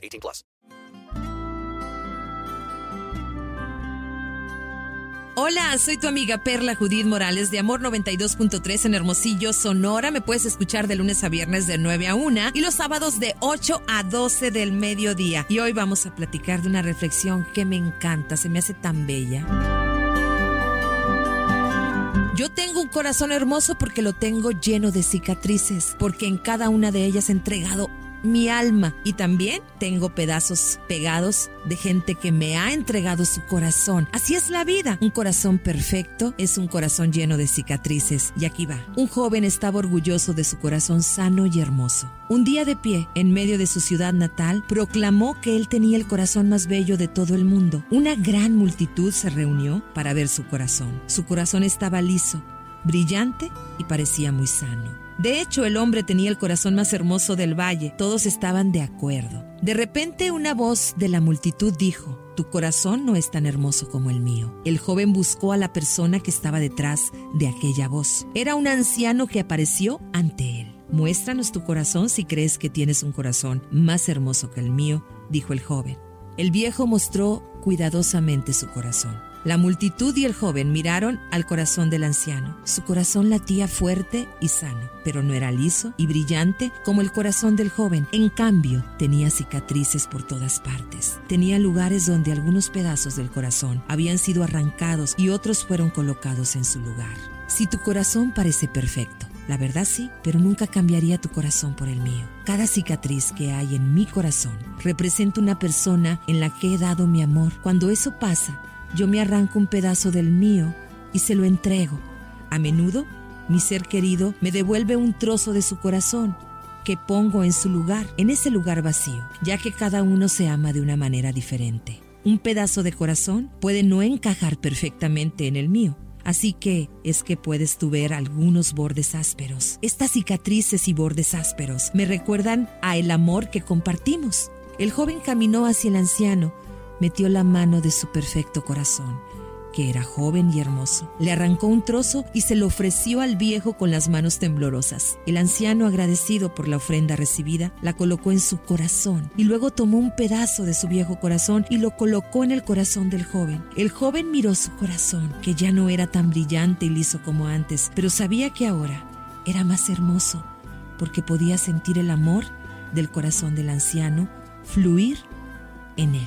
18 plus. Hola, soy tu amiga Perla Judith Morales de Amor 92.3 en Hermosillo, Sonora. Me puedes escuchar de lunes a viernes de 9 a 1 y los sábados de 8 a 12 del mediodía. Y hoy vamos a platicar de una reflexión que me encanta, se me hace tan bella. Yo tengo un corazón hermoso porque lo tengo lleno de cicatrices, porque en cada una de ellas he entregado mi alma y también tengo pedazos pegados de gente que me ha entregado su corazón. Así es la vida. Un corazón perfecto es un corazón lleno de cicatrices. Y aquí va. Un joven estaba orgulloso de su corazón sano y hermoso. Un día de pie, en medio de su ciudad natal, proclamó que él tenía el corazón más bello de todo el mundo. Una gran multitud se reunió para ver su corazón. Su corazón estaba liso, brillante y parecía muy sano. De hecho, el hombre tenía el corazón más hermoso del valle. Todos estaban de acuerdo. De repente una voz de la multitud dijo, Tu corazón no es tan hermoso como el mío. El joven buscó a la persona que estaba detrás de aquella voz. Era un anciano que apareció ante él. Muéstranos tu corazón si crees que tienes un corazón más hermoso que el mío, dijo el joven. El viejo mostró cuidadosamente su corazón. La multitud y el joven miraron al corazón del anciano. Su corazón latía fuerte y sano, pero no era liso y brillante como el corazón del joven. En cambio, tenía cicatrices por todas partes. Tenía lugares donde algunos pedazos del corazón habían sido arrancados y otros fueron colocados en su lugar. Si tu corazón parece perfecto, la verdad sí, pero nunca cambiaría tu corazón por el mío. Cada cicatriz que hay en mi corazón representa una persona en la que he dado mi amor. Cuando eso pasa, yo me arranco un pedazo del mío y se lo entrego. A menudo, mi ser querido me devuelve un trozo de su corazón que pongo en su lugar, en ese lugar vacío, ya que cada uno se ama de una manera diferente. Un pedazo de corazón puede no encajar perfectamente en el mío, Así que es que puedes tú ver algunos bordes ásperos. Estas cicatrices y bordes ásperos me recuerdan a el amor que compartimos. El joven caminó hacia el anciano metió la mano de su perfecto corazón, que era joven y hermoso. Le arrancó un trozo y se lo ofreció al viejo con las manos temblorosas. El anciano, agradecido por la ofrenda recibida, la colocó en su corazón y luego tomó un pedazo de su viejo corazón y lo colocó en el corazón del joven. El joven miró su corazón, que ya no era tan brillante y liso como antes, pero sabía que ahora era más hermoso, porque podía sentir el amor del corazón del anciano fluir en él